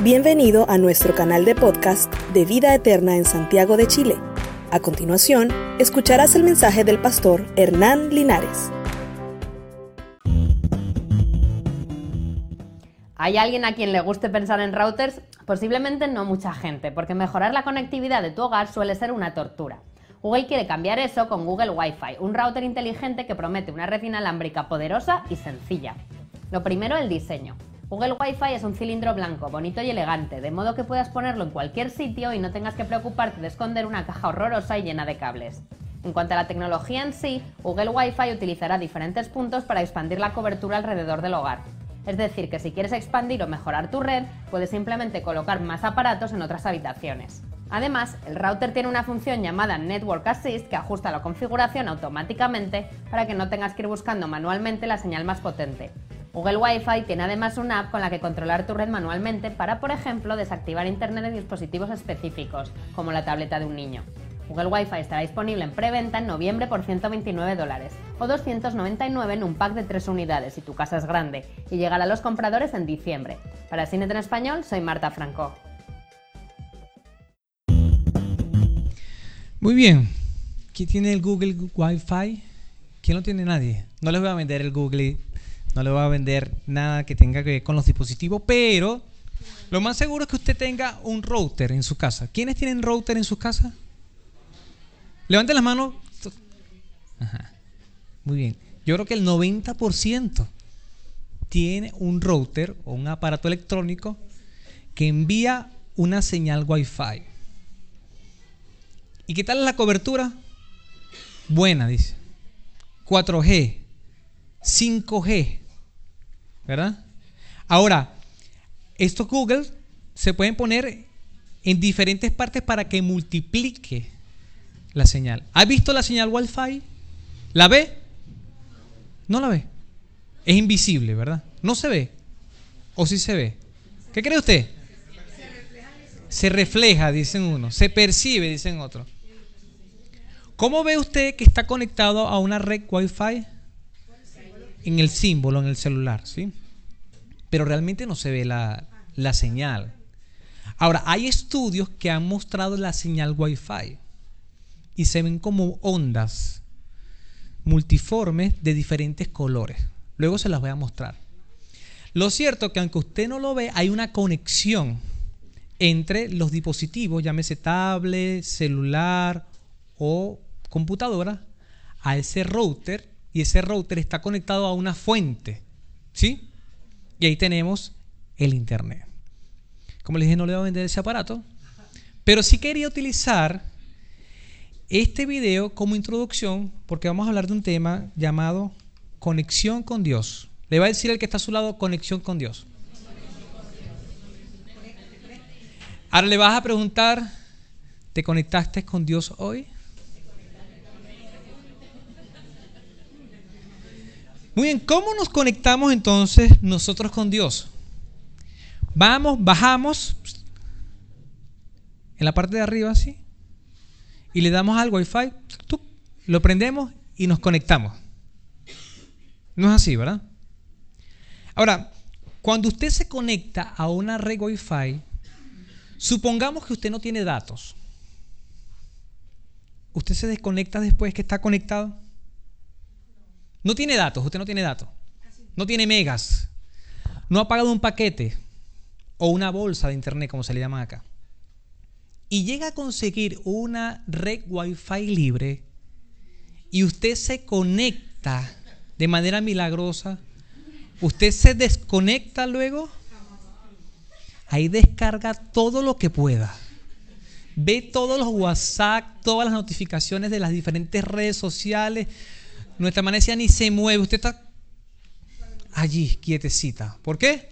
Bienvenido a nuestro canal de podcast de Vida Eterna en Santiago de Chile. A continuación, escucharás el mensaje del pastor Hernán Linares. ¿Hay alguien a quien le guste pensar en routers? Posiblemente no mucha gente, porque mejorar la conectividad de tu hogar suele ser una tortura. Google quiere cambiar eso con Google Wi-Fi, un router inteligente que promete una red inalámbrica poderosa y sencilla. Lo primero, el diseño. Google Wi-Fi es un cilindro blanco, bonito y elegante, de modo que puedas ponerlo en cualquier sitio y no tengas que preocuparte de esconder una caja horrorosa y llena de cables. En cuanto a la tecnología en sí, Google Wi-Fi utilizará diferentes puntos para expandir la cobertura alrededor del hogar. Es decir, que si quieres expandir o mejorar tu red, puedes simplemente colocar más aparatos en otras habitaciones. Además, el router tiene una función llamada Network Assist que ajusta la configuración automáticamente para que no tengas que ir buscando manualmente la señal más potente. Google Wi-Fi tiene además una app con la que controlar tu red manualmente para, por ejemplo, desactivar Internet en dispositivos específicos, como la tableta de un niño. Google Wi-Fi estará disponible en preventa en noviembre por 129 dólares o 299 en un pack de 3 unidades si tu casa es grande y llegará a los compradores en diciembre. Para Cine en Español, soy Marta Franco. Muy bien. ¿Quién tiene el Google Wi-Fi? ¿Quién no tiene nadie? No les voy a vender el Google no le voy a vender nada que tenga que ver con los dispositivos, pero lo más seguro es que usted tenga un router en su casa. ¿Quiénes tienen router en su casa? Levanten las manos. Muy bien. Yo creo que el 90% tiene un router o un aparato electrónico que envía una señal Wi-Fi. ¿Y qué tal es la cobertura? Buena, dice. 4G, 5G, ¿verdad? Ahora, estos Google se pueden poner en diferentes partes para que multiplique la señal. ¿Has visto la señal Wi-Fi? ¿La ve? No la ve. Es invisible, ¿verdad? No se ve. ¿O sí se ve? ¿Qué cree usted? Se refleja, dicen uno. Se percibe, dicen otros. ¿Cómo ve usted que está conectado a una red Wi-Fi? En el símbolo, en el celular, ¿sí? Pero realmente no se ve la, la señal. Ahora, hay estudios que han mostrado la señal Wi-Fi y se ven como ondas multiformes de diferentes colores. Luego se las voy a mostrar. Lo cierto es que aunque usted no lo ve, hay una conexión entre los dispositivos, llámese tablet, celular o computadora, a ese router y ese router está conectado a una fuente. ¿Sí? Y ahí tenemos el Internet. Como les dije, no le voy a vender ese aparato, pero sí quería utilizar este video como introducción porque vamos a hablar de un tema llamado conexión con Dios. Le va a decir el que está a su lado conexión con Dios. Ahora le vas a preguntar, ¿te conectaste con Dios hoy? Muy bien, ¿cómo nos conectamos entonces nosotros con Dios? Vamos, bajamos en la parte de arriba así y le damos al wifi, lo prendemos y nos conectamos. No es así, ¿verdad? Ahora, cuando usted se conecta a una red Wi-Fi, supongamos que usted no tiene datos. ¿Usted se desconecta después que está conectado? No tiene datos, usted no tiene datos. No tiene megas. No ha pagado un paquete o una bolsa de internet, como se le llama acá. Y llega a conseguir una red Wi-Fi libre y usted se conecta de manera milagrosa. Usted se desconecta luego. Ahí descarga todo lo que pueda. Ve todos los WhatsApp, todas las notificaciones de las diferentes redes sociales nuestra decía ni se mueve, usted está allí, quietecita. ¿Por qué?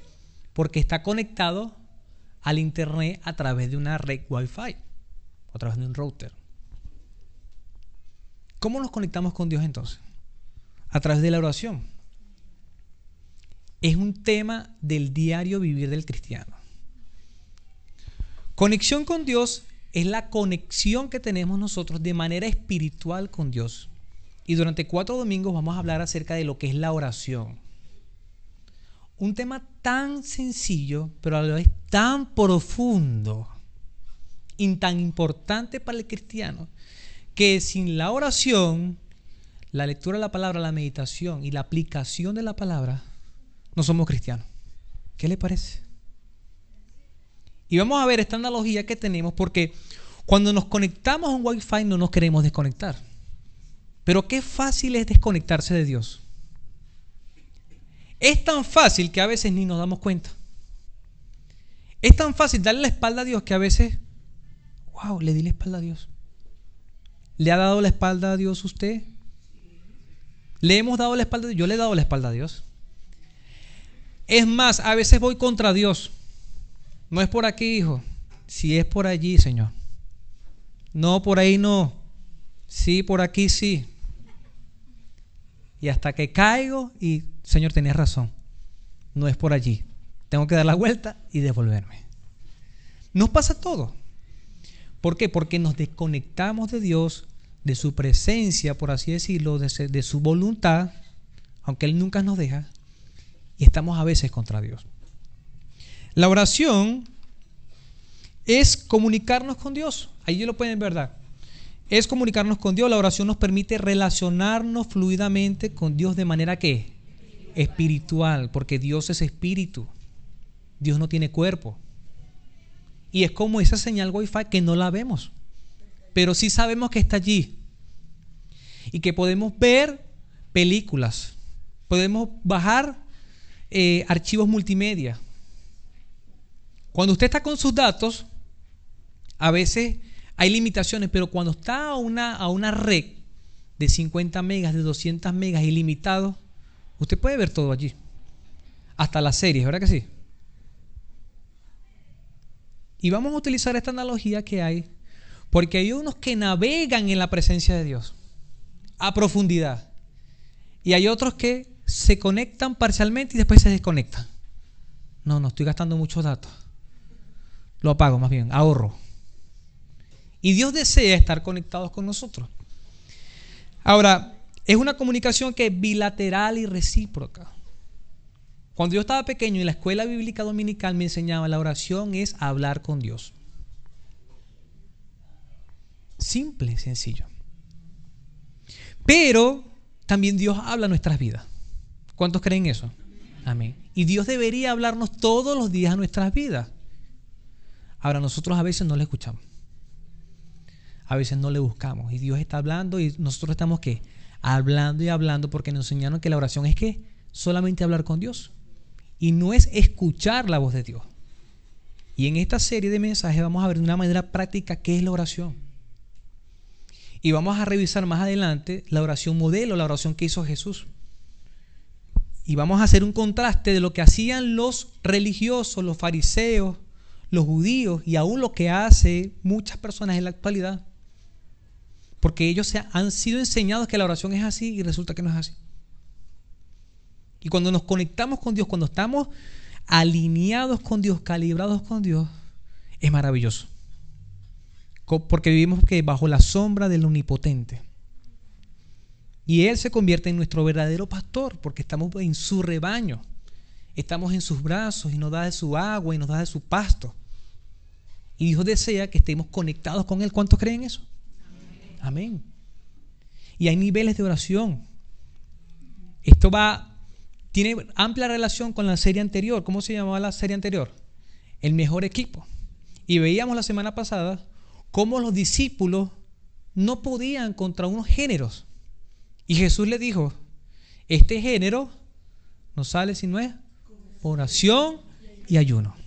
Porque está conectado al internet a través de una red Wi-Fi, a través de un router. ¿Cómo nos conectamos con Dios entonces? A través de la oración. Es un tema del diario vivir del cristiano. Conexión con Dios es la conexión que tenemos nosotros de manera espiritual con Dios. Y durante cuatro domingos vamos a hablar acerca de lo que es la oración. un tema tan sencillo, pero a la vez tan profundo y tan importante para el cristiano, que sin la oración, la lectura de la palabra, la meditación y la aplicación de la palabra, no somos cristianos. ¿Qué le parece? Y vamos a ver esta analogía que tenemos porque cuando nos conectamos a un Wi-Fi no nos queremos desconectar. Pero qué fácil es desconectarse de Dios. Es tan fácil que a veces ni nos damos cuenta. Es tan fácil darle la espalda a Dios que a veces, wow, le di la espalda a Dios. ¿Le ha dado la espalda a Dios usted? ¿Le hemos dado la espalda? Yo le he dado la espalda a Dios. Es más, a veces voy contra Dios. No es por aquí, hijo. Si es por allí, Señor. No, por ahí no. Sí, por aquí sí. Y hasta que caigo y, Señor, tenías razón. No es por allí. Tengo que dar la vuelta y devolverme. Nos pasa todo. ¿Por qué? Porque nos desconectamos de Dios, de su presencia, por así decirlo, de, su voluntad, aunque Él nunca nos deja, y estamos a veces contra Dios. La oración es comunicarnos con Dios. Ahí lo pueden ver, ¿verdad? Es comunicarnos con Dios. La oración nos permite relacionarnos fluidamente con Dios de manera que espiritual, porque Dios es espíritu. Dios no tiene cuerpo. Y es como esa señal Wi-Fi que no la vemos, pero sí sabemos que está allí. Y que podemos ver películas, podemos bajar eh, archivos multimedia. Cuando usted está con sus datos, a veces hay limitaciones, pero cuando está a una, a una red de 50 megas, de 200 megas ilimitado, usted puede ver todo allí. Hasta las series, ¿verdad que sí? Y vamos a utilizar esta analogía que hay, porque hay unos que navegan en la presencia de Dios a profundidad. Y hay otros que se conectan parcialmente y después se desconectan. No, no estoy gastando muchos datos. Lo apago más bien, ahorro. Y Dios desea estar conectados con nosotros. Ahora, es una comunicación que es bilateral y recíproca. Cuando yo estaba pequeño en la escuela bíblica dominical me enseñaba la oración es hablar con Dios. Simple, sencillo. Pero también Dios habla nuestras vidas. ¿Cuántos creen eso? Amén. Y Dios debería hablarnos todos los días a nuestras vidas. Ahora nosotros a veces no le escuchamos a veces no le buscamos. Y Dios está hablando y nosotros estamos que hablando y hablando porque nos enseñaron que la oración es que solamente hablar con Dios. Y no es escuchar la voz de Dios. Y en esta serie de mensajes vamos a ver de una manera práctica qué es la oración. Y vamos a revisar más adelante la oración modelo, la oración que hizo Jesús. Y vamos a hacer un contraste de lo que hacían los religiosos, los fariseos, los judíos y aún lo que hace muchas personas en la actualidad. Porque ellos se han sido enseñados que la oración es así y resulta que no es así. Y cuando nos conectamos con Dios, cuando estamos alineados con Dios, calibrados con Dios, es maravilloso. Porque vivimos bajo la sombra del omnipotente. Y Él se convierte en nuestro verdadero pastor porque estamos en su rebaño. Estamos en sus brazos y nos da de su agua y nos da de su pasto. Y Dios desea que estemos conectados con Él. ¿Cuántos creen eso? Amén. Y hay niveles de oración. Esto va, tiene amplia relación con la serie anterior. ¿Cómo se llamaba la serie anterior? El mejor equipo. Y veíamos la semana pasada cómo los discípulos no podían contra unos géneros. Y Jesús le dijo, este género no sale si no es oración y ayuno.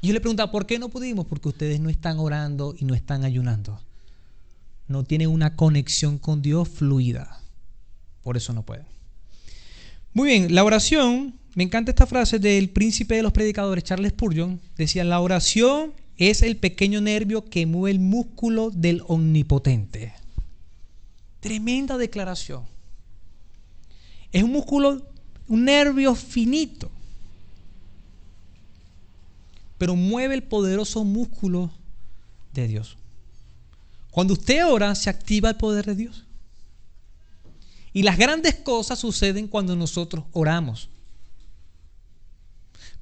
Y yo le preguntaba, ¿por qué no pudimos? Porque ustedes no están orando y no están ayunando. No tienen una conexión con Dios fluida. Por eso no pueden. Muy bien, la oración, me encanta esta frase del príncipe de los predicadores, Charles Spurgeon. Decía, la oración es el pequeño nervio que mueve el músculo del omnipotente. Tremenda declaración. Es un músculo, un nervio finito pero mueve el poderoso músculo de Dios. Cuando usted ora, se activa el poder de Dios. Y las grandes cosas suceden cuando nosotros oramos.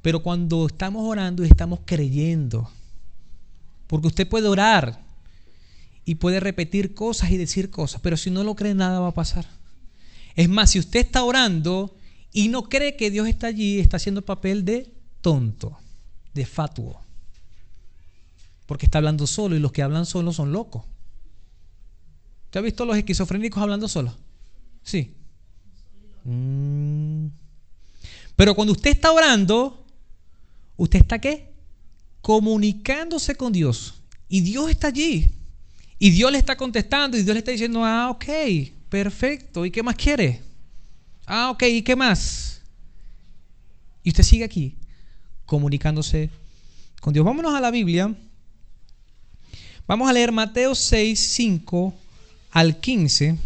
Pero cuando estamos orando y estamos creyendo, porque usted puede orar y puede repetir cosas y decir cosas, pero si no lo cree nada va a pasar. Es más, si usted está orando y no cree que Dios está allí, está haciendo papel de tonto, de fatuo. Porque está hablando solo y los que hablan solo son locos. ¿Usted ha visto los esquizofrénicos hablando solos? Sí. Mm. Pero cuando usted está orando, ¿usted está qué? Comunicándose con Dios. Y Dios está allí. Y Dios le está contestando y Dios le está diciendo, ah, ok, perfecto. ¿Y qué más quiere? Ah, ok, ¿y qué más? Y usted sigue aquí, comunicándose con Dios. Vámonos a la Biblia. Vamos a leer Mateo 6, 5 al 15.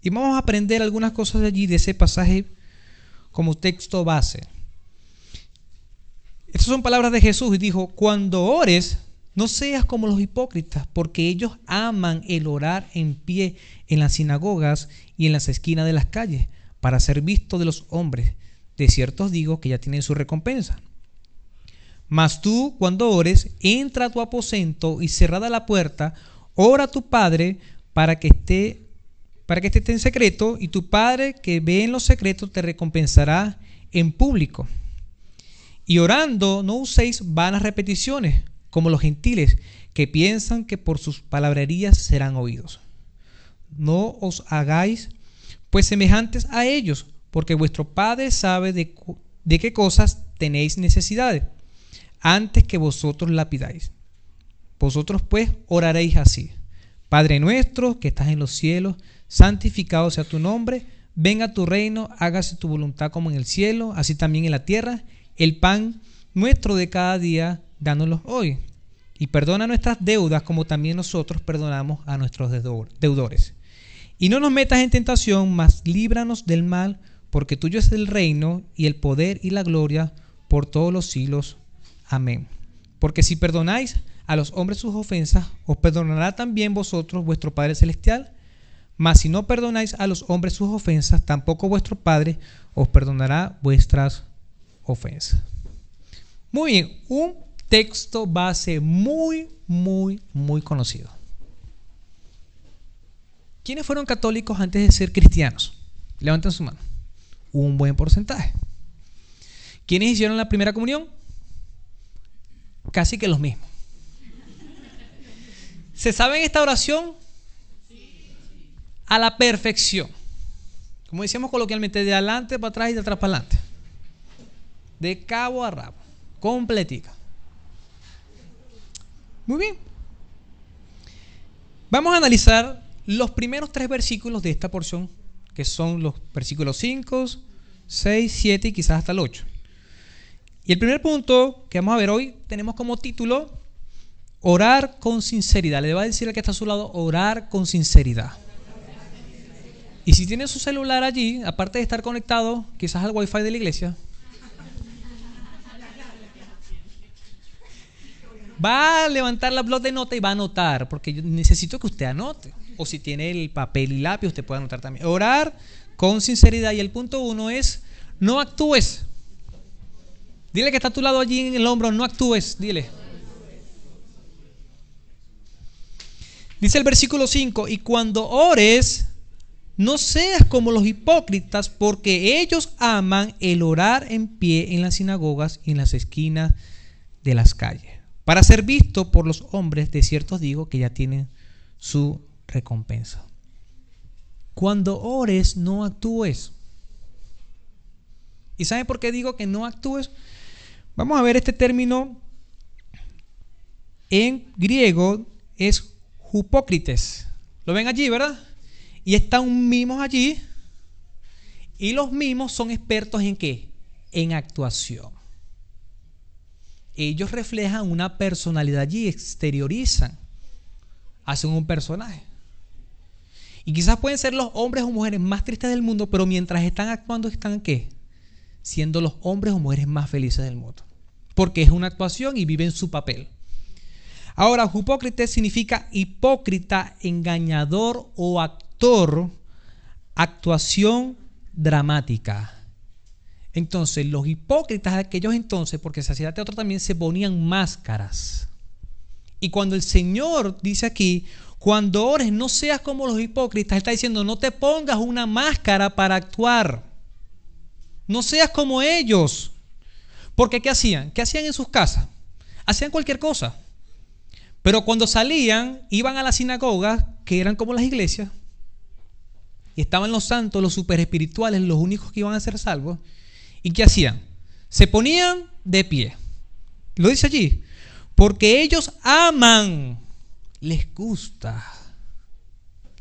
Y vamos a aprender algunas cosas de allí, de ese pasaje, como texto base. Estas son palabras de Jesús y dijo, cuando ores, no seas como los hipócritas, porque ellos aman el orar en pie en las sinagogas y en las esquinas de las calles, para ser visto de los hombres. De cierto os digo que ya tienen su recompensa. Mas tú, cuando ores, entra a tu aposento y cerrada la puerta, ora a tu Padre para que esté para que esté en secreto, y tu Padre que ve en los secretos te recompensará en público. Y orando, no uséis vanas repeticiones, como los gentiles, que piensan que por sus palabrerías serán oídos. No os hagáis, pues, semejantes a ellos, porque vuestro Padre sabe de, qué cosas tenéis necesidades, antes que vosotros la pidáis. Vosotros, pues, oraréis así. Padre nuestro, que estás en los cielos, santificado sea tu nombre, venga tu reino, hágase tu voluntad como en el cielo, así también en la tierra el pan nuestro de cada día, dánoslo hoy. Y perdona nuestras deudas como también nosotros perdonamos a nuestros deudores. Y no nos metas en tentación, mas líbranos del mal, porque tuyo es el reino y el poder y la gloria por todos los siglos. Amén. Porque si perdonáis a los hombres sus ofensas, os perdonará también vosotros vuestro Padre Celestial. Mas si no perdonáis a los hombres sus ofensas, tampoco vuestro Padre os perdonará vuestras ofensa. Muy bien, un texto base muy, muy, muy conocido. ¿Quiénes fueron católicos antes de ser cristianos? Levanten su mano. Un buen porcentaje. ¿Quiénes hicieron la primera comunión? Casi que los mismos. ¿Se saben esta oración? A la perfección. Como decíamos coloquialmente, de adelante para atrás y de atrás para adelante de cabo a rabo, completica. Muy bien. Vamos a analizar los primeros tres versículos de esta porción, que son los versículos 5, 6, 7 y quizás hasta el 8. Y el primer punto que vamos a ver hoy tenemos como título Orar con sinceridad. Le va a decir al que está a su lado, orar con sinceridad. Y si tiene su celular allí, aparte de estar conectado quizás al wifi de la iglesia, va a levantar la blog de nota y va a anotar, porque yo necesito que usted anote. O si tiene el papel y lápiz, usted puede anotar también. Orar con sinceridad. Y el punto uno es, no actúes. Dile que está a tu lado allí en el hombro, no actúes, dile. Dice el versículo 5, y cuando ores, no seas como los hipócritas, porque ellos aman el orar en pie en las sinagogas y en las esquinas de las calles para ser visto por los hombres, de cierto digo que ya tienen su recompensa. Cuando ores, no actúes. ¿Y saben por qué digo que no actúes? Vamos a ver este término en griego es hipócrites. ¿Lo ven allí, verdad? Y están mimos allí. Y los mimos son expertos en qué? En actuación ellos reflejan una personalidad allí, exteriorizan, hacen un personaje. Y quizás pueden ser los hombres o mujeres más tristes del mundo, pero mientras están actuando, ¿están qué? Siendo los hombres o mujeres más felices del mundo. Porque es una actuación y viven su papel. Ahora, hipócrita significa hipócrita, engañador o actor, actuación dramática. Entonces, los hipócritas de aquellos entonces, porque se hacía teatro también, se ponían máscaras. Y cuando el Señor dice aquí, cuando ores no seas como los hipócritas, está diciendo, no te pongas una máscara para actuar. No seas como ellos. Porque ¿qué hacían? ¿Qué hacían en sus casas? Hacían cualquier cosa. Pero cuando salían, iban a las sinagogas, que eran como las iglesias, y estaban los santos, los super espirituales, los únicos que iban a ser salvos. ¿Y qué hacían? Se ponían de pie. Lo dice allí. Porque ellos aman, les gusta,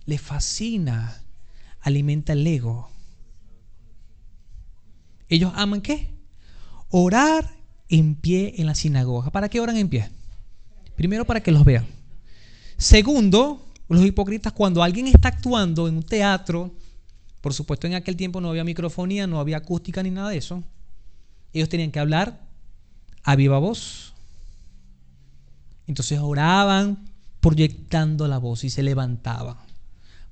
les fascina, alimenta el ego. Ellos aman qué? Orar en pie en la sinagoga. ¿Para qué oran en pie? Primero para que los vean. Segundo, los hipócritas cuando alguien está actuando en un teatro, por supuesto en aquel tiempo no había microfonía, no había acústica ni nada de eso, ellos tenían que hablar a viva voz. Entonces oraban proyectando la voz y se levantaban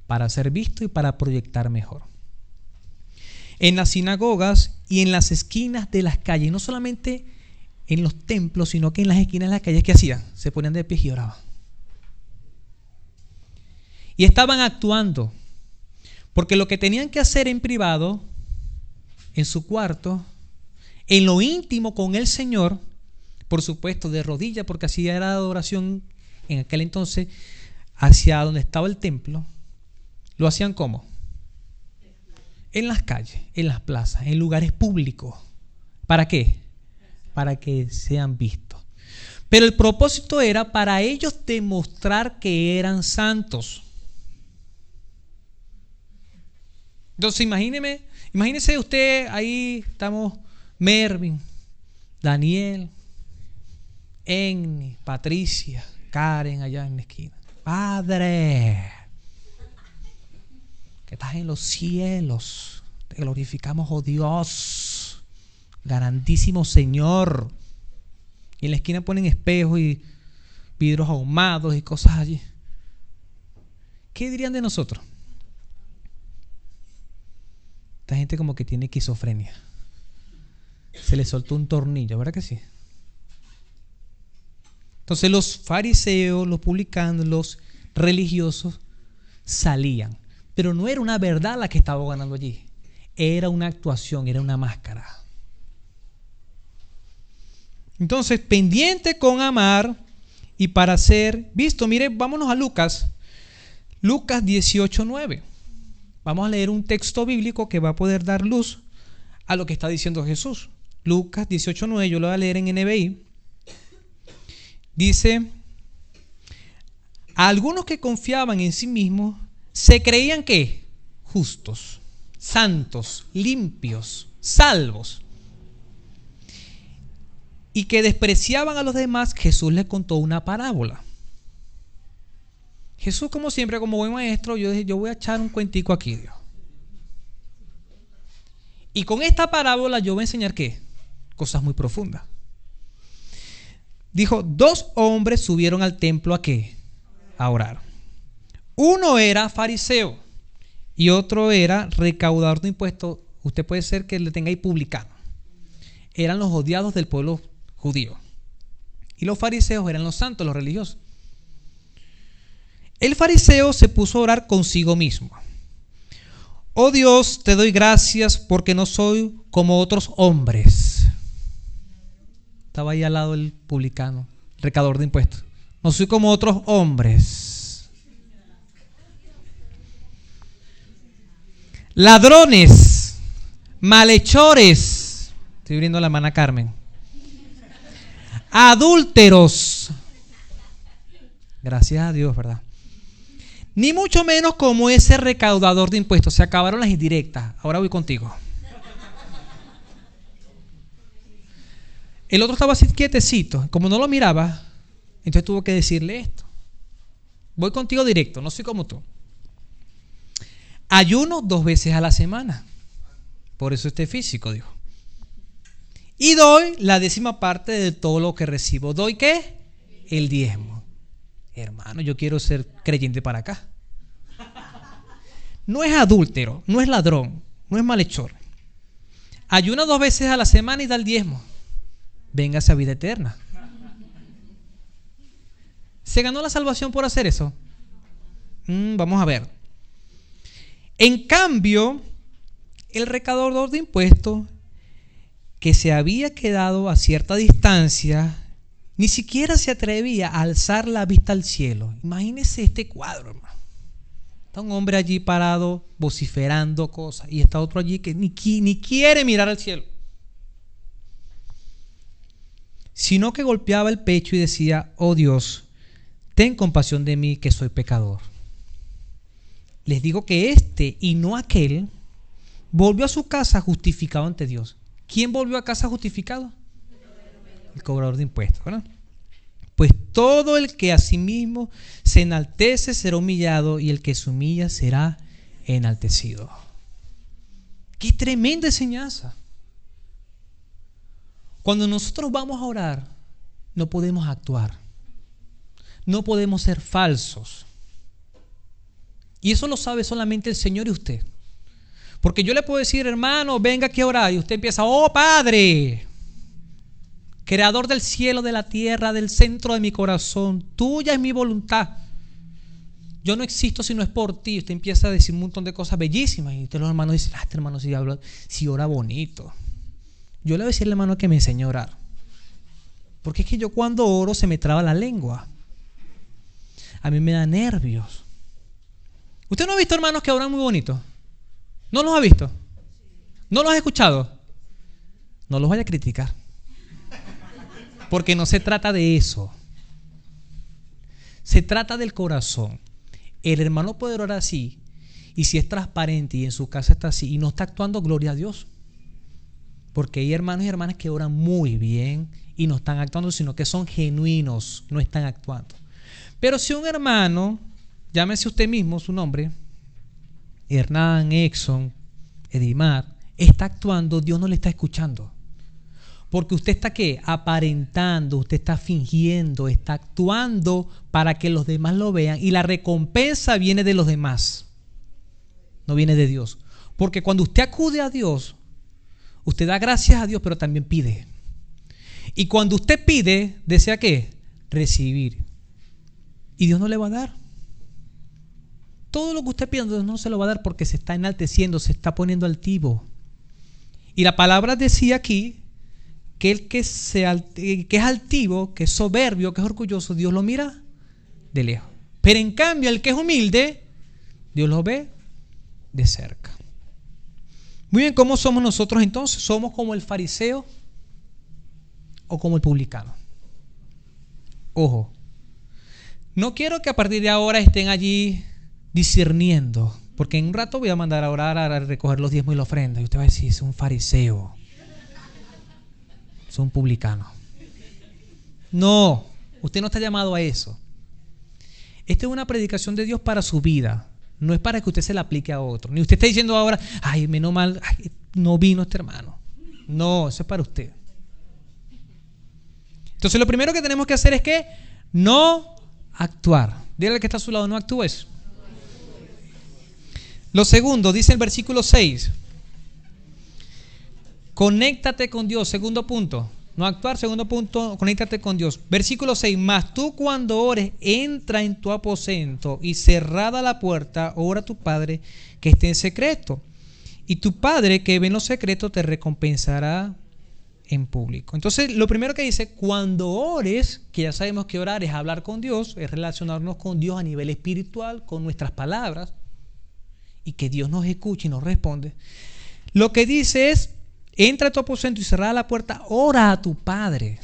para ser visto y para proyectar mejor. En las sinagogas y en las esquinas de las calles, no solamente en los templos, sino que en las esquinas de las calles, ¿qué hacían? Se ponían de pie y oraban. Y estaban actuando. Porque lo que tenían que hacer en privado, en su cuarto, en lo íntimo con el Señor, por supuesto de rodillas, porque así era la adoración en aquel entonces, hacia donde estaba el templo, lo hacían como? En las calles, en las plazas, en lugares públicos. ¿Para qué? para que sean vistos. Pero el propósito era para ellos demostrar que eran santos. Entonces imagíneme, imagínese usted ahí estamos Mervin, Daniel, Enni, Patricia, Karen allá en la esquina. Padre, que estás en los cielos, te glorificamos, oh Dios grandísimo Señor. Y en la esquina ponen espejos y vidrios ahumados y cosas allí. ¿Qué dirían de nosotros? Esta gente como que tiene esquizofrenia. Se le soltó un tornillo, ¿verdad que sí? Entonces los fariseos, los publicanos, los religiosos salían. Pero no era una verdad la que estaba ganando allí. Era una actuación, era una máscara. Entonces, pendiente con amar y para ser visto. Mire, vámonos a Lucas. Lucas 18:9. Vamos a leer un texto bíblico que va a poder dar luz a lo que está diciendo Jesús. Lucas 18:9, yo lo voy a leer en NBI. Dice, a algunos que confiaban en sí mismos se creían que justos, santos, limpios, salvos y que despreciaban a los demás, Jesús les contó una parábola. Jesús, como siempre, como buen maestro, yo dije, yo voy a echar un cuentico aquí, Dios. Y con esta parábola yo voy a enseñar qué? Cosas muy profundas. Dijo, dos hombres subieron al templo a qué? A orar. Uno era fariseo y otro era recaudador de impuestos. Usted puede ser que le tenga ahí publicano. Eran los odiados del pueblo judío. Y los fariseos eran los santos, los religiosos. El fariseo se puso a orar consigo mismo. Oh Dios, te doy gracias porque no soy como otros hombres. Estaba ahí al lado el publicano, recador de impuestos. No soy como otros hombres. Ladrones, malhechores. Estoy abriendo la mano a Carmen adúlteros. Gracias a Dios, ¿verdad? Ni mucho menos como ese recaudador de impuestos. Se acabaron las indirectas. Ahora voy contigo. El otro estaba así quietecito. Como no lo miraba, entonces tuvo que decirle esto. Voy contigo directo, no soy como tú. Ayuno dos veces a la semana. Por eso este físico, dijo. Y doy la décima parte de todo lo que recibo. ¿Doy qué? El diezmo. Hermano, yo quiero ser creyente para acá. No es adúltero, no es ladrón, no es malhechor. Ayuna dos veces a la semana y da el diezmo. Véngase a vida eterna. ¿Se ganó la salvación por hacer eso? Mm, vamos a ver. En cambio, el recaudador de impuestos, que se había quedado a cierta distancia, ni siquiera se atrevía a alzar la vista al cielo. Imagínese este cuadro, hermano. Está un hombre allí parado, vociferando cosas, y está otro allí que ni quiere mirar al cielo. Sino que golpeaba el pecho y decía, oh Dios, ten compasión de mí que soy pecador. Les digo que este y no aquel volvió a su casa justificado ante Dios. ¿Quién volvió a casa justificado? el cobrador de impuestos. Pues todo el que a sí mismo se enaltece será humillado y el que se humilla será enaltecido. Qué tremenda enseñanza. Cuando nosotros vamos a orar, no podemos actuar. No podemos ser falsos. Y eso lo sabe solamente el Señor y usted. Porque yo le puedo decir, hermano, venga aquí a orar. Y usted empieza, oh Padre, creador del cielo, de la tierra, del centro de mi corazón, tuya es mi voluntad. Yo no existo si no es por ti. Usted empieza a decir un montón de cosas bellísimas y usted los hermanos dicen, ah, este hermano sí habla, sí ora bonito. Yo le voy a decir al hermano que me enseñe a orar. Porque es que yo cuando oro se me traba la lengua. A mí me da nervios. ¿Usted no ha visto hermanos que oran muy bonito? ¿No los ha visto? ¿No los ha escuchado? No los vaya a criticar. Porque no se trata de eso. Se trata del corazón. El hermano puede orar así. Y si es transparente y en su casa está así y no está actuando, gloria a Dios. Porque hay hermanos y hermanas que oran muy bien y no están actuando, sino que son genuinos, no están actuando. Pero si un hermano, llámese usted mismo su nombre, Hernán, Exxon, Edimar, está actuando, Dios no le está escuchando. Porque usted está qué? Aparentando, usted está fingiendo, está actuando para que los demás lo vean y la recompensa viene de los demás. No viene de Dios. Porque cuando usted acude a Dios, usted da gracias a Dios, pero también pide. Y cuando usted pide, desea qué? Recibir. Y Dios no le va a dar. Todo lo que usted pide, Dios no se lo va a dar porque se está enalteciendo, se está poniendo altivo. Y la palabra decía aquí que el que, es altivo, que es soberbio, que es orgulloso, Dios lo mira de lejos. Pero en cambio, el que es humilde, Dios lo ve de cerca. Muy bien, ¿cómo somos nosotros entonces? ¿Somos como el fariseo o como el publicano? Ojo, no quiero que a partir de ahora estén allí discerniendo, porque en un rato voy a mandar a orar a recoger los diezmos y la ofrenda. Y usted va a decir, es un fariseo son publicanos. No, usted no está llamado a eso. Esta es una predicación de Dios para su vida. No es para que usted se la aplique a otro. Ni usted está diciendo ahora, ay, menos mal, no vino este hermano. No, eso es para usted. Entonces lo primero que tenemos que hacer es que no actuar. Dígale al que está a su lado, no actúes. Lo segundo, dice el versículo 6. Conéctate con Dios, segundo punto. No actuar, segundo punto, conéctate con Dios. Versículo 6, más tú cuando ores, entra en tu aposento y cerrada la puerta, ora a tu Padre que esté en secreto. Y tu Padre que ve en lo secreto te recompensará en público. Entonces, lo primero que dice, cuando ores, que ya sabemos que orar es hablar con Dios, es relacionarnos con Dios a nivel espiritual, con nuestras palabras, y que Dios nos escuche y nos responde. Lo que dice es, entra a tu aposento y cerrada la puerta, ora a tu Padre.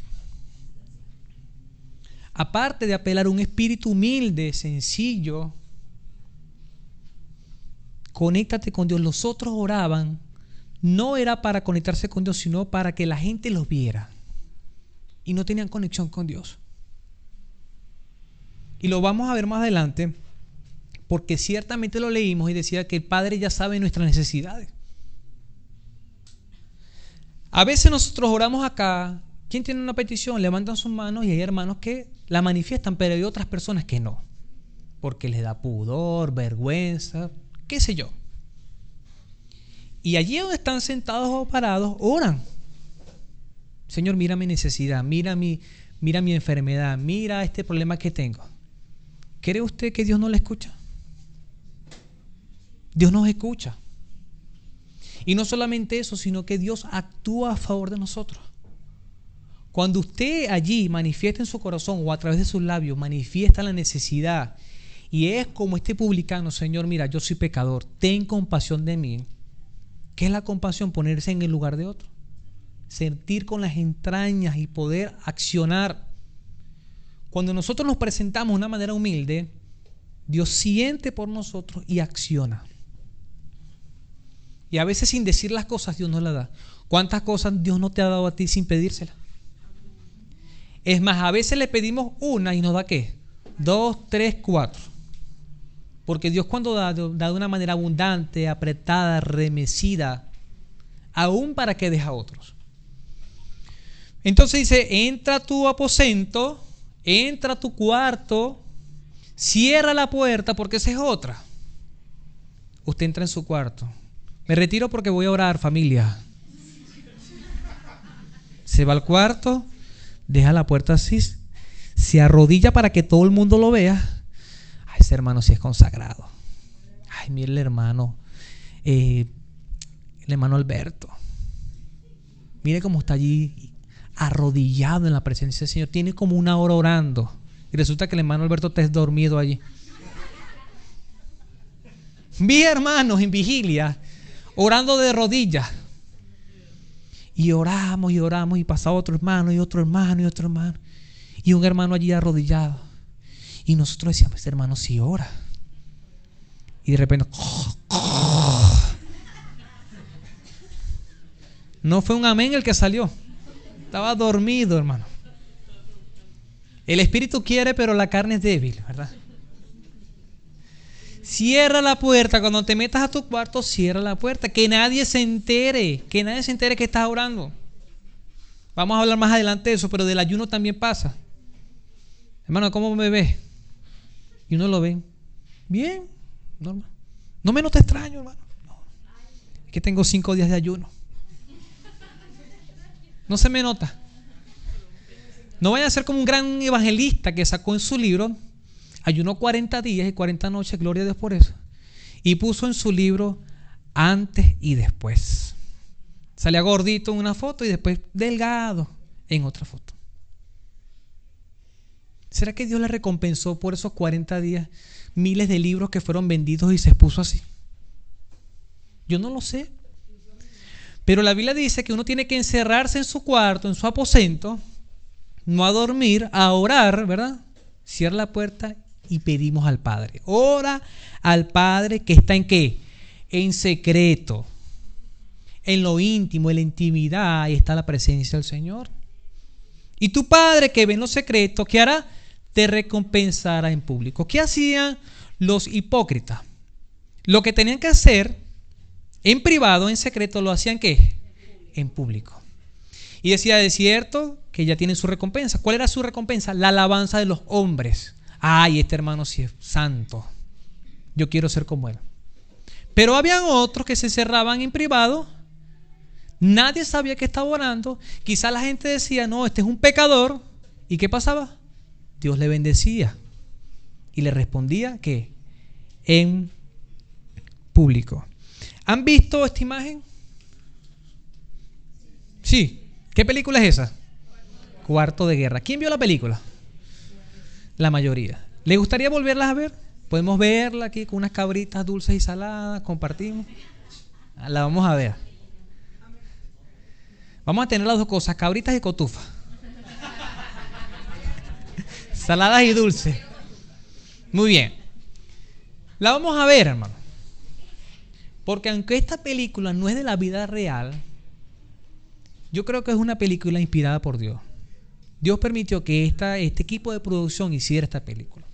Aparte de apelar a un espíritu humilde, sencillo, conéctate con Dios. Los otros oraban, no era para conectarse con Dios, sino para que la gente los viera. Y no tenían conexión con Dios. Y lo vamos a ver más adelante, porque ciertamente lo leímos y decía que el Padre ya sabe nuestras necesidades. A veces nosotros oramos acá, ¿Quién tiene una petición? Levantan sus manos y hay hermanos que la manifiestan, pero hay otras personas que no. Porque les da pudor, vergüenza, qué sé yo. Y allí donde están sentados o parados, oran. Señor, mira mi necesidad, mira mi, mira mi enfermedad, mira este problema que tengo. ¿Cree usted que Dios no le escucha? Dios nos escucha. Y no solamente eso, sino que Dios actúa a favor de nosotros. Cuando usted allí manifiesta en su corazón o a través de sus labios, manifiesta la necesidad y es como este publicano, Señor, mira, yo soy pecador, ten compasión de mí. ¿Qué es la compasión? Ponerse en el lugar de otro. Sentir con las entrañas y poder accionar. Cuando nosotros nos presentamos de una manera humilde, Dios siente por nosotros y acciona. Y a veces sin decir las cosas Dios nos las da. ¿Cuántas cosas Dios no te ha dado a ti sin pedírselas? Es más, a veces le pedimos una y nos da qué? Dos, tres, cuatro. Porque Dios cuando da, da de una manera abundante, apretada, remecida, aún para que deja a otros. Entonces dice, entra a tu aposento, entra a tu cuarto, cierra la puerta porque esa es otra. Usted entra en su cuarto, me retiro porque voy a orar, familia. Se va al cuarto, deja la puerta así, se arrodilla para que todo el mundo lo vea. Ay, ese hermano sí es consagrado. Ay, mire el hermano, eh, el hermano Alberto. Mire cómo está allí arrodillado en la presencia del Señor. Tiene como una hora orando. Y resulta que el hermano Alberto está dormido allí. Vi hermanos en vigilia orando de rodillas. Y oramos y oramos y pasa otro hermano y otro hermano y otro hermano. Y un hermano allí arrodillado. Y nosotros decíamos, este hermano sí ora. Y de repente... No fue un amén el que salió. Estaba dormido, hermano. El espíritu quiere, pero la carne es débil, ¿verdad? Cierra la puerta. Cuando te metas a tu cuarto, cierra la puerta. Que nadie se entere. Que nadie se entere que estás orando. Vamos a hablar más adelante de eso, pero del ayuno también pasa. Hermano, ¿cómo me ves? Y uno lo ve. Bien, normal. No me note extraño, hermano. Es que tengo cinco días de ayuno. No se me nota. No vaya a ser como un gran evangelista que sacó en su libro Ayunó 40 días y 40 noches, gloria a Dios por eso. Y puso en su libro antes y después. Salía gordito en una foto y después delgado en otra foto. ¿Será que Dios le recompensó por esos 40 días miles de libros que fueron vendidos y se expuso así? Yo no lo sé. Pero la Biblia dice que uno tiene que encerrarse en su cuarto, en su aposento, no a dormir, a orar, ¿verdad? Cierra la puerta y pedimos al Padre. Ora al Padre que está en qué? En secreto. En lo íntimo, en la intimidad, ahí está la presencia del Señor. Y tu Padre que ve en lo secreto, ¿qué hará? Te recompensará en público. ¿Qué hacían los hipócritas? Lo que tenían que hacer en privado, en secreto, lo hacían qué? En público. Y decía, de cierto, que ya tienen su recompensa. ¿Cuál era su recompensa? La alabanza de los hombres ay, este hermano sí es santo, yo quiero ser como él. Pero habían otros que se cerraban en privado, nadie sabía que estaba orando, quizá la gente decía, no, este es un pecador, ¿y qué pasaba? Dios le bendecía y le respondía que en público. ¿Han visto esta imagen? Sí. ¿Qué película es esa? Cuarto de guerra. ¿Quién vio la película? La mayoría. ¿Le gustaría volverlas a ver? Podemos verla aquí con unas cabritas dulces y saladas, compartimos. La vamos a ver. Vamos a tener las dos cosas, cabritas y cotufa. Saladas y dulces. Muy bien. La vamos a ver, hermano. Porque aunque esta película no es de la vida real, yo creo que es una película inspirada por Dios. Dios permitió que este equipo de producción hiciera esta película.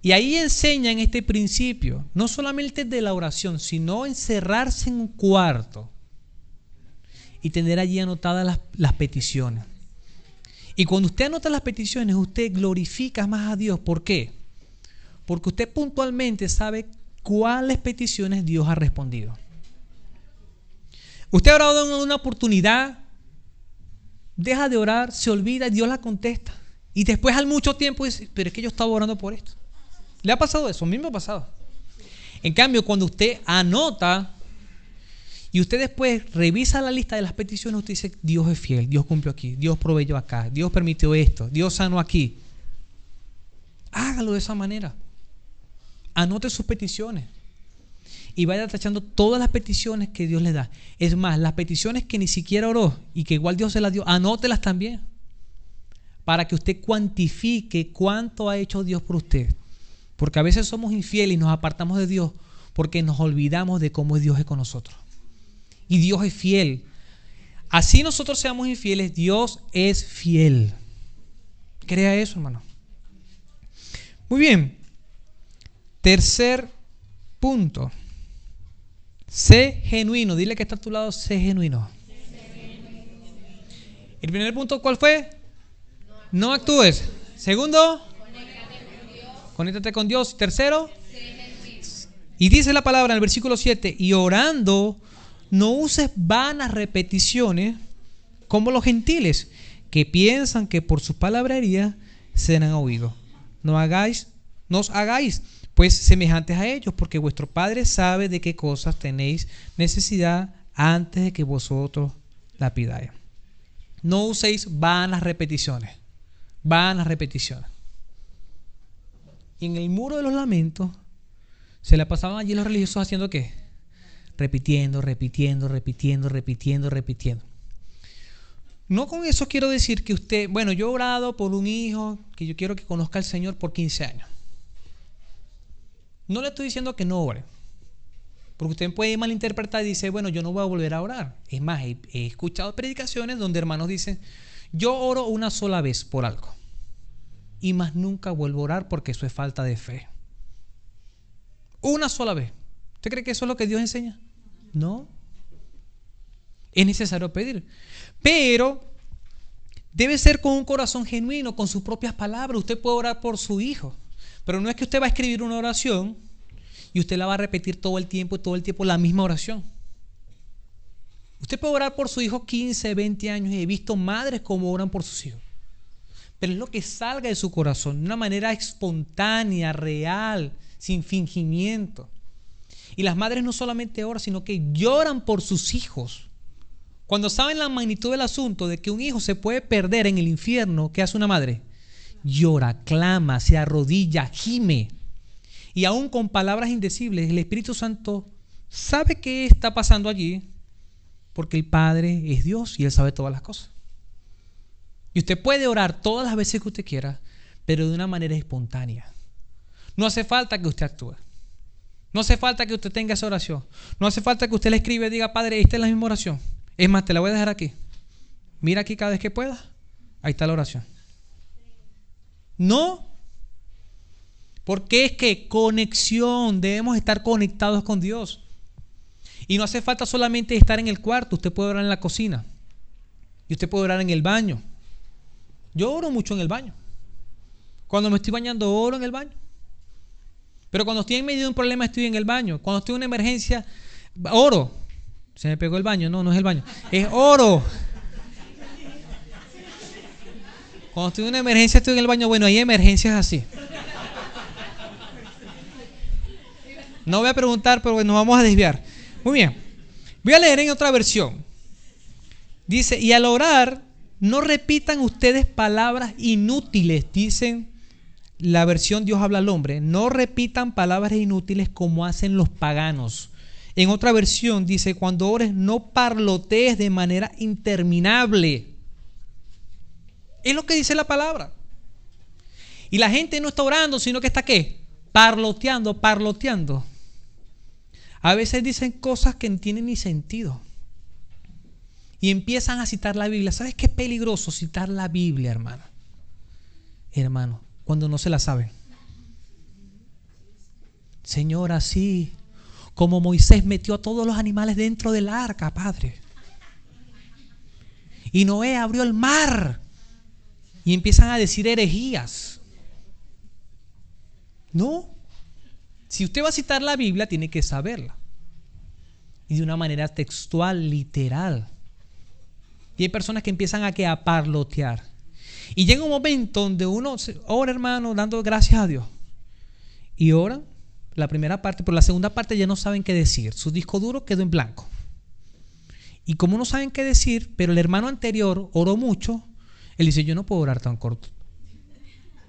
Y ahí enseñan este principio, no solamente de la oración, sino encerrarse en un cuarto y tener allí anotadas las, peticiones. Y cuando usted anota las peticiones, usted glorifica más a Dios. ¿Por qué? Porque usted puntualmente sabe cuáles peticiones Dios ha respondido. Usted ha orado en una oportunidad, deja de orar, se olvida y Dios la contesta. Y después al mucho tiempo dice, pero es que yo estaba orando por esto. ¿Le ha pasado eso? A mí me ha pasado. En cambio, cuando usted anota y usted después revisa la lista de las peticiones, usted dice, Dios es fiel, Dios cumplió aquí, Dios proveyó acá, Dios permitió esto, Dios sanó aquí. Hágalo de esa manera. Anote sus peticiones. Y vaya tachando todas las peticiones que Dios le da. Es más, las peticiones que ni siquiera oró y que igual Dios se las dio, anótelas también. Para que usted cuantifique cuánto ha hecho Dios por usted. Porque a veces somos infieles y nos apartamos de Dios porque nos olvidamos de cómo Dios es con nosotros. Y Dios es fiel. Así nosotros seamos infieles, Dios es fiel. Crea eso, hermano. Muy bien. Tercer punto. Sé genuino. Dile que está a tu lado, sé genuino. El primer punto, ¿cuál fue? No actúes. Segundo, conéctate con Dios. Tercero, y dice la palabra en el versículo 7, y orando, no uses vanas repeticiones como los gentiles, que piensan que por su palabrería serán oídos. No hagáis, no os hagáis pues semejantes a ellos, porque vuestro Padre sabe de qué cosas tenéis necesidad antes de que vosotros la pidáis. No uséis vanas repeticiones, vanas repeticiones. Y en el muro de los lamentos se le pasaban allí los religiosos haciendo qué? Repitiendo, repitiendo, repitiendo, repitiendo, repitiendo. No con eso quiero decir que usted, bueno, yo he orado por un hijo que yo quiero que conozca al Señor por 15 años. No le estoy diciendo que no ore. Porque usted puede malinterpretar y dice, bueno, yo no voy a volver a orar. Es más, he, he escuchado predicaciones donde hermanos dicen, yo oro una sola vez por algo y más nunca vuelvo a orar porque eso es falta de fe. Una sola vez. ¿Usted cree que eso es lo que Dios enseña? No. Es necesario pedir. Pero debe ser con un corazón genuino, con sus propias palabras. Usted puede orar por su hijo. Pero no es que usted va a escribir una oración y usted la va a repetir todo el tiempo todo el tiempo la misma oración. Usted puede orar por su hijo 15, 20 años y he visto madres como oran por sus hijos pero es lo que salga de su corazón, de una manera espontánea, real, sin fingimiento. Y las madres no solamente oran, sino que lloran por sus hijos. Cuando saben la magnitud del asunto de que un hijo se puede perder en el infierno, ¿qué hace una madre? Llora, clama, se arrodilla, gime. Y aún con palabras indecibles, el Espíritu Santo sabe qué está pasando allí, porque el Padre es Dios y Él sabe todas las cosas. Y usted puede orar todas las veces que usted quiera, pero de una manera espontánea. No hace falta que usted actúe. No hace falta que usted tenga esa oración. No hace falta que usted le escriba y diga, Padre, esta es la misma oración. Es más, te la voy a dejar aquí. Mira aquí cada vez que pueda. Ahí está la oración. No. Porque es que conexión, debemos estar conectados con Dios. Y no hace falta solamente estar en el cuarto, usted puede orar en la cocina. Y usted puede orar en el baño. Yo oro mucho en el baño. Cuando me estoy bañando, oro en el baño. Pero cuando estoy en medio de un problema, estoy en el baño. Cuando estoy en una emergencia, oro. Se me pegó el baño. No, no es el baño. Es oro. Cuando estoy en una emergencia, estoy en el baño. Bueno, hay emergencias así. No voy a preguntar, pero nos vamos a desviar. Muy bien. Voy a leer en otra versión. Dice, y al orar, no repitan ustedes palabras inútiles, dicen la versión Dios habla al hombre. No repitan palabras inútiles como hacen los paganos. En otra versión dice, cuando ores no parlotees de manera interminable. Es lo que dice la palabra. Y la gente no está orando, sino que está qué? Parloteando, parloteando. A veces dicen cosas que no tienen ni sentido y empiezan a citar la Biblia. ¿Sabes qué peligroso citar la Biblia, hermano? Hermano, cuando no se la saben. Señor, así como Moisés metió a todos los animales dentro del arca, Padre. Y Noé abrió el mar. Y empiezan a decir herejías. No. Si usted va a citar la Biblia, tiene que saberla. Y de una manera textual, literal. Y hay personas que empiezan a que a parlotear. Y llega un momento donde uno ora, hermano, dando gracias a Dios. Y ora la primera parte, pero la segunda parte ya no saben qué decir. Su disco duro quedó en blanco. Y como no saben qué decir, pero el hermano anterior oró mucho, él dice, yo no puedo orar tan corto.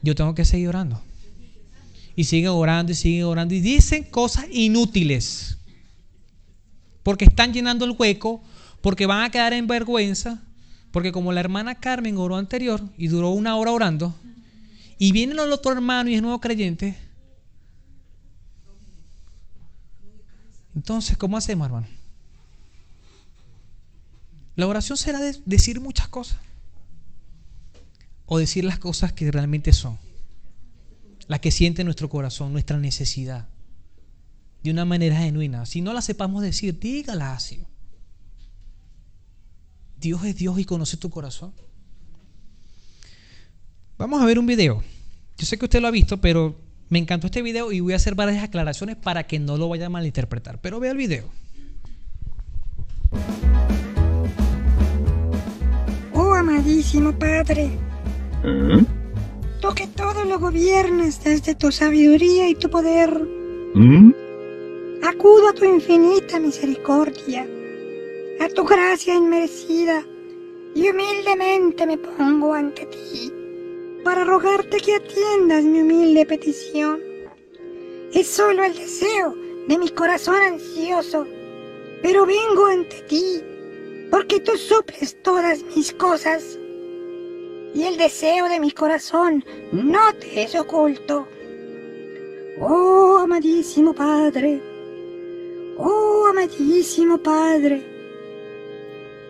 Yo tengo que seguir orando. Y siguen orando y siguen orando. Y dicen cosas inútiles. Porque están llenando el hueco, porque van a quedar en vergüenza, porque como la hermana Carmen oró anterior y duró una hora orando, y viene el otro hermano y es nuevo creyente, entonces, ¿cómo hacemos, hermano? La oración será decir muchas cosas. O decir las cosas que realmente son. Las que siente nuestro corazón, nuestra necesidad. De una manera genuina. Si no la sepamos decir, dígala así. Dios es Dios y conoce tu corazón. Vamos a ver un video. Yo sé que usted lo ha visto, pero me encantó este video y voy a hacer varias aclaraciones para que no lo vaya a malinterpretar. Pero vea el video. Oh, amadísimo Padre. ¿Eh? Tú que todo lo gobiernas desde tu sabiduría y tu poder. ¿Mm? Acudo a tu infinita misericordia a tu gracia inmerecida, y humildemente me pongo ante ti para rogarte que atiendas mi humilde petición. Es solo el deseo de mi corazón ansioso, pero vengo ante ti porque tú suples todas mis cosas. Y el deseo de mi corazón no te es oculto. Oh, amadísimo Padre, oh, amadísimo Padre,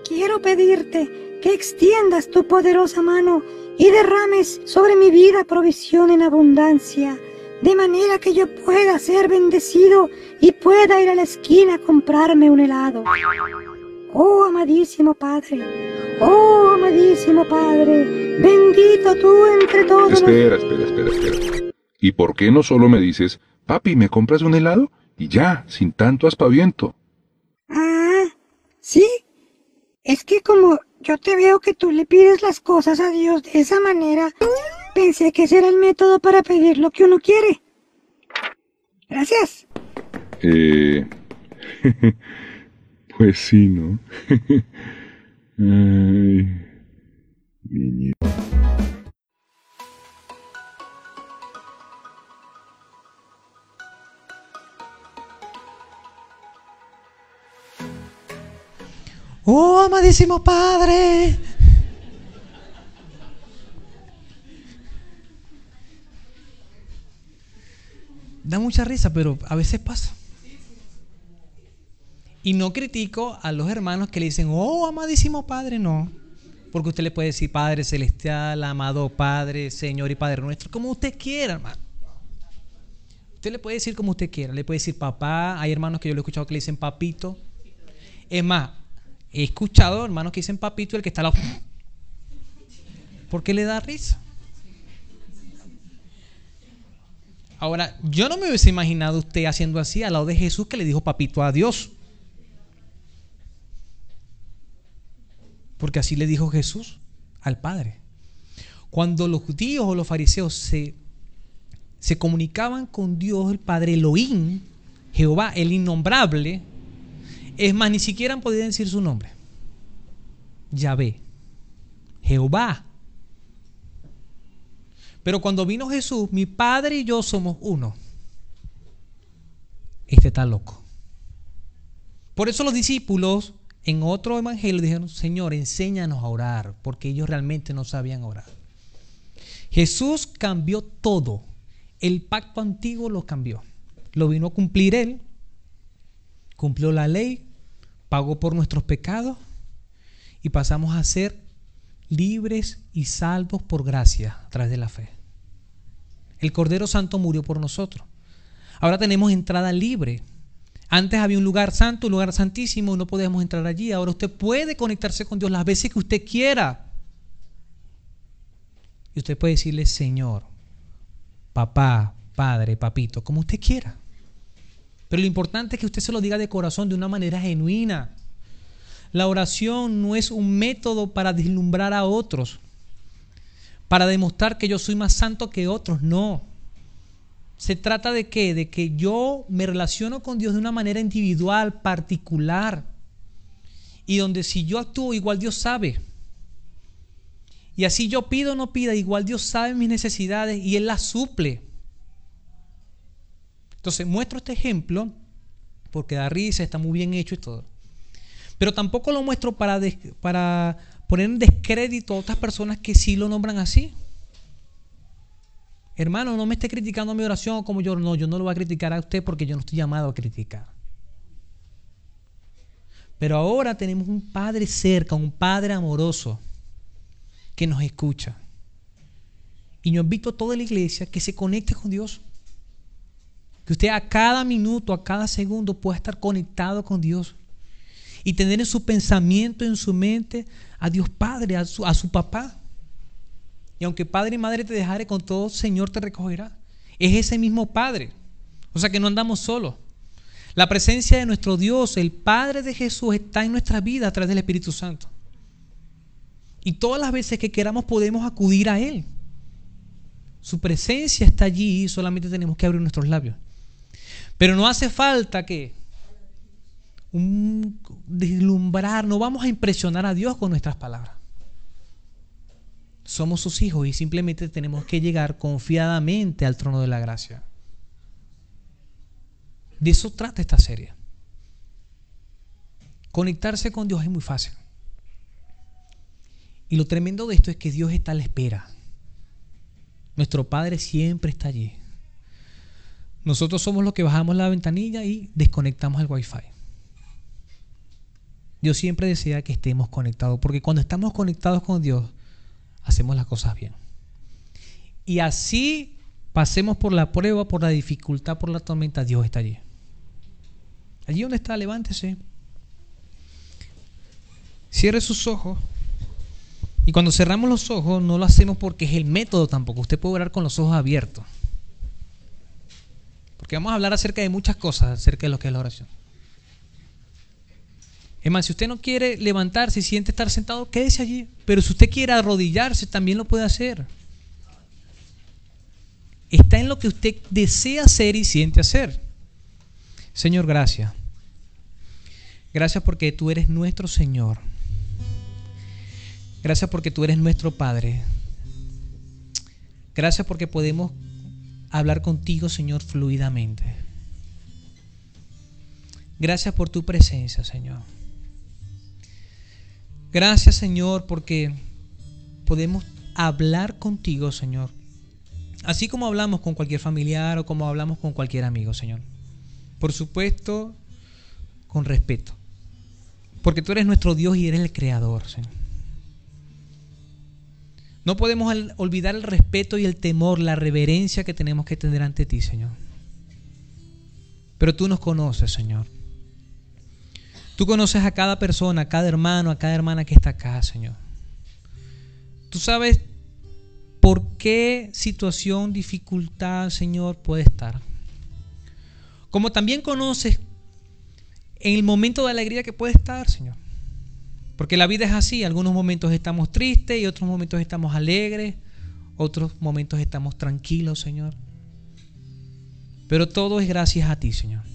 quiero pedirte que extiendas tu poderosa mano y derrames sobre mi vida provisión en abundancia, de manera que yo pueda ser bendecido y pueda ir a la esquina a comprarme un helado. Oh amadísimo Padre, oh amadísimo Padre, bendito tú entre todos. Espera, espera, espera, espera. ¿Y por qué no solo me dices, papi, ¿me compras un helado? Y ya, sin tanto aspaviento. Ah, sí, es que como yo te veo que tú le pides las cosas a Dios de esa manera, pensé que ese era el método para pedir lo que uno quiere. Gracias. Eh... pues sí, ¿no? Ay. Oh, amadísimo Padre. Da mucha risa, pero a veces pasa. Y no critico a los hermanos que le dicen, oh, amadísimo Padre, no. Porque usted le puede decir Padre Celestial, amado Padre, Señor y Padre nuestro, como usted quiera, hermano. Usted le puede decir como usted quiera, le puede decir papá. Hay hermanos que yo lo he escuchado que le dicen papito. Es más, he escuchado hermanos que dicen papito el que está al lado. ¿Por qué le da risa? Ahora, yo no me hubiese imaginado usted haciendo así al lado de Jesús que le dijo papito a Dios. Porque así le dijo Jesús al Padre. Cuando los judíos o los fariseos se, se comunicaban con Dios, el Padre Elohim, Jehová, el innombrable, es más, ni siquiera podían decir su nombre. Yahvé, Jehová. Pero cuando vino Jesús, mi Padre y yo somos uno. Este está loco. Por eso los discípulos en otro evangelio dijeron, Señor, enséñanos a orar, porque ellos realmente no sabían orar. Jesús cambió todo. El pacto antiguo lo cambió. Lo vino a cumplir Él. Cumplió la ley, pagó por nuestros pecados y pasamos a ser libres y salvos por gracia a través de la fe. El Cordero Santo murió por nosotros. Ahora tenemos entrada libre. Antes había un lugar santo, un lugar santísimo, no podíamos entrar allí. Ahora usted puede conectarse con Dios las veces que usted quiera. Y usted puede decirle Señor, papá, padre, papito, como usted quiera. Pero lo importante es que usted se lo diga de corazón, de una manera genuina. La oración no es un método para deslumbrar a otros, para demostrar que yo soy más santo que otros, no. Se trata de qué? De que yo me relaciono con Dios de una manera individual, particular. Y donde si yo actúo, igual Dios sabe. Y así yo pido o no pida, igual Dios sabe mis necesidades y Él las suple. Entonces muestro este ejemplo porque da risa, está muy bien hecho y todo. Pero tampoco lo muestro para, para poner en descrédito a otras personas que sí lo nombran así. Hermano, no me esté criticando mi oración como yo no, yo no lo voy a criticar a usted porque yo no estoy llamado a criticar. Pero ahora tenemos un Padre cerca, un Padre amoroso que nos escucha. Y yo invito a toda la iglesia que se conecte con Dios. Que usted a cada minuto, a cada segundo pueda estar conectado con Dios. Y tener en su pensamiento, en su mente, a Dios Padre, a su, a su papá. Y aunque padre y madre te dejare con todo, Señor te recogerá. Es ese mismo Padre. O sea que no andamos solos. La presencia de nuestro Dios, el Padre de Jesús, está en nuestra vida a través del Espíritu Santo. Y todas las veces que queramos podemos acudir a Él. Su presencia está allí y solamente tenemos que abrir nuestros labios. Pero no hace falta que deslumbrar, no vamos a impresionar a Dios con nuestras palabras. Somos sus hijos y simplemente tenemos que llegar confiadamente al trono de la gracia. De eso trata esta serie. Conectarse con Dios es muy fácil. Y lo tremendo de esto es que Dios está a la espera. Nuestro Padre siempre está allí. Nosotros somos los que bajamos la ventanilla y desconectamos el Wi-Fi. Dios siempre desea que estemos conectados, porque cuando estamos conectados con Dios, hacemos las cosas bien. Y así pasemos por la prueba, por la dificultad, por la tormenta, Dios está allí. Allí donde está, levántese. Cierre sus ojos. Y cuando cerramos los ojos, no lo hacemos porque es el método tampoco. Usted puede orar con los ojos abiertos. Porque vamos a hablar acerca de muchas cosas, acerca de lo que es la oración. Es más, si usted no quiere levantarse y siente estar sentado, quédese allí. Pero si usted quiere arrodillarse, también lo puede hacer. Está en lo que usted desea hacer y siente hacer. Señor, gracias. Gracias porque tú eres nuestro Señor. Gracias porque tú eres nuestro Padre. Gracias porque podemos hablar contigo, Señor, fluidamente. Gracias por tu presencia, Señor. Gracias, Señor, porque podemos hablar contigo, Señor. Así como hablamos con cualquier familiar o como hablamos con cualquier amigo, Señor. Por supuesto, con respeto. Porque tú eres nuestro Dios y eres el creador, Señor. No podemos olvidar el respeto y el temor, la reverencia que tenemos que tener ante ti, Señor. Pero tú nos conoces, Señor. Tú conoces a cada persona, a cada hermano, a cada hermana que está acá, Señor. Tú sabes por qué situación, dificultad, Señor, puede estar. Como también conoces en el momento de alegría que puede estar, Señor. Porque la vida es así, algunos momentos estamos tristes y otros momentos estamos alegres, otros momentos estamos tranquilos, Señor. Pero todo es gracias a ti, Señor.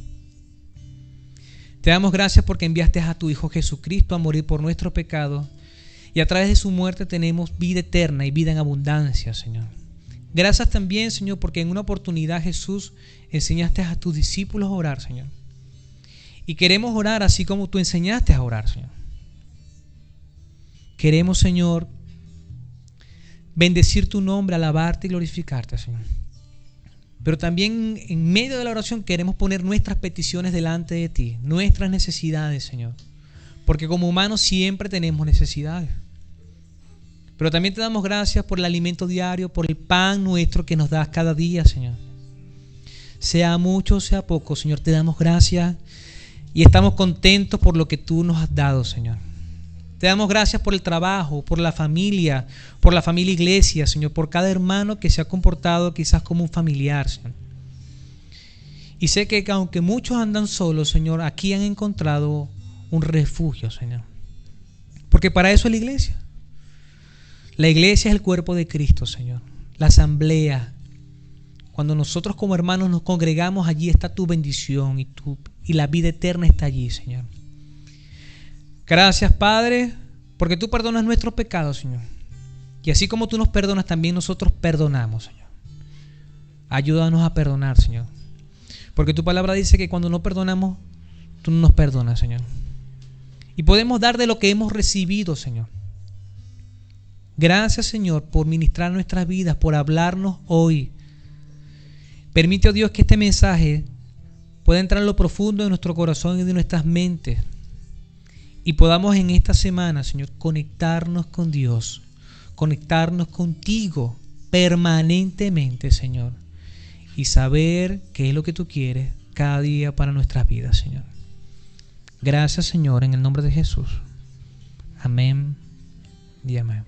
Te damos gracias porque enviaste a tu Hijo Jesucristo a morir por nuestros pecados y a través de su muerte tenemos vida eterna y vida en abundancia, Señor. Gracias también, Señor, porque en una oportunidad Jesús enseñaste a tus discípulos a orar, Señor. Y queremos orar así como tú enseñaste a orar, Señor. Queremos, Señor, bendecir tu nombre, alabarte y glorificarte, Señor. Pero también en medio de la oración queremos poner nuestras peticiones delante de ti, nuestras necesidades, Señor. Porque como humanos siempre tenemos necesidades. Pero también te damos gracias por el alimento diario, por el pan nuestro que nos das cada día, Señor. Sea mucho, sea poco, Señor, te damos gracias y estamos contentos por lo que tú nos has dado, Señor. Te damos gracias por el trabajo, por la familia, por la familia iglesia, Señor, por cada hermano que se ha comportado quizás como un familiar, Señor. Y sé que aunque muchos andan solos, Señor, aquí han encontrado un refugio, Señor. Porque para eso es la iglesia. La iglesia es el cuerpo de Cristo, Señor. La asamblea. Cuando nosotros como hermanos nos congregamos, allí está tu bendición y, tu, y la vida eterna está allí, Señor. Gracias, Padre, porque tú perdonas nuestros pecados, Señor. Y así como tú nos perdonas, también nosotros perdonamos, Señor. Ayúdanos a perdonar, Señor. Porque tu palabra dice que cuando no perdonamos, tú no nos perdonas, Señor. Y podemos dar de lo que hemos recibido, Señor. Gracias, Señor, por ministrar nuestras vidas, por hablarnos hoy. Permite, oh Dios, que este mensaje pueda entrar en lo profundo de nuestro corazón y de nuestras mentes. Y podamos en esta semana, Señor, conectarnos con Dios, conectarnos contigo permanentemente, Señor y saber qué es lo que tú quieres cada día para nuestras vidas, Señor. Gracias, Señor, en el nombre de Jesús. Amén y amén.